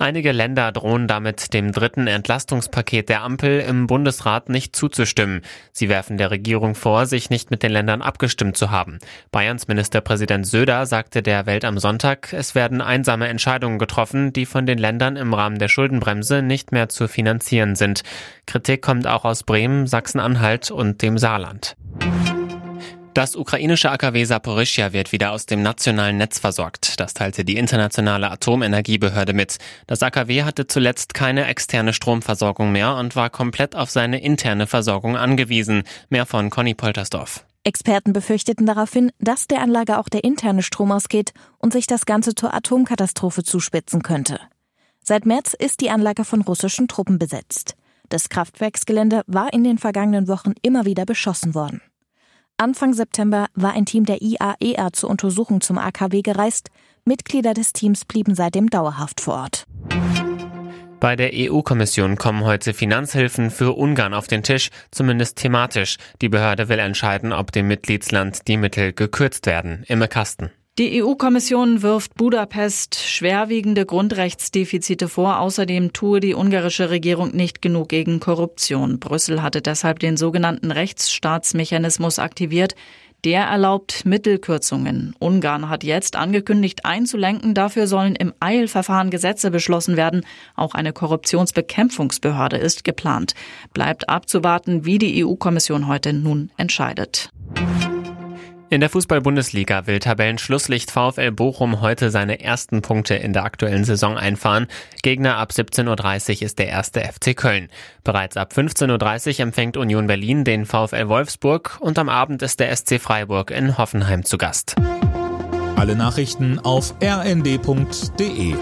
Einige Länder drohen damit, dem dritten Entlastungspaket der Ampel im Bundesrat nicht zuzustimmen. Sie werfen der Regierung vor, sich nicht mit den Ländern abgestimmt zu haben. Bayerns Ministerpräsident Söder sagte der Welt am Sonntag, es werden einsame Entscheidungen getroffen, die von den Ländern im Rahmen der Schuldenbremse nicht mehr zu finanzieren sind. Kritik kommt auch aus Bremen, Sachsen-Anhalt und dem Saarland. Das ukrainische AKW Saporischia wird wieder aus dem nationalen Netz versorgt. Das teilte die internationale Atomenergiebehörde mit. Das AKW hatte zuletzt keine externe Stromversorgung mehr und war komplett auf seine interne Versorgung angewiesen. Mehr von Conny Poltersdorf. Experten befürchteten daraufhin, dass der Anlage auch der interne Strom ausgeht und sich das Ganze zur Atomkatastrophe zuspitzen könnte. Seit März ist die Anlage von russischen Truppen besetzt. Das Kraftwerksgelände war in den vergangenen Wochen immer wieder beschossen worden. Anfang September war ein Team der IAEA e zur Untersuchung zum AKW gereist. Mitglieder des Teams blieben seitdem dauerhaft vor Ort. Bei der EU-Kommission kommen heute Finanzhilfen für Ungarn auf den Tisch, zumindest thematisch. Die Behörde will entscheiden, ob dem Mitgliedsland die Mittel gekürzt werden. Imme Kasten. Die EU-Kommission wirft Budapest schwerwiegende Grundrechtsdefizite vor. Außerdem tue die ungarische Regierung nicht genug gegen Korruption. Brüssel hatte deshalb den sogenannten Rechtsstaatsmechanismus aktiviert. Der erlaubt Mittelkürzungen. Ungarn hat jetzt angekündigt, einzulenken. Dafür sollen im Eilverfahren Gesetze beschlossen werden. Auch eine Korruptionsbekämpfungsbehörde ist geplant. Bleibt abzuwarten, wie die EU-Kommission heute nun entscheidet. In der Fußball-Bundesliga will Tabellenschlusslicht VfL Bochum heute seine ersten Punkte in der aktuellen Saison einfahren. Gegner ab 17.30 Uhr ist der erste FC Köln. Bereits ab 15.30 Uhr empfängt Union Berlin den VfL Wolfsburg und am Abend ist der SC Freiburg in Hoffenheim zu Gast. Alle Nachrichten auf rnd.de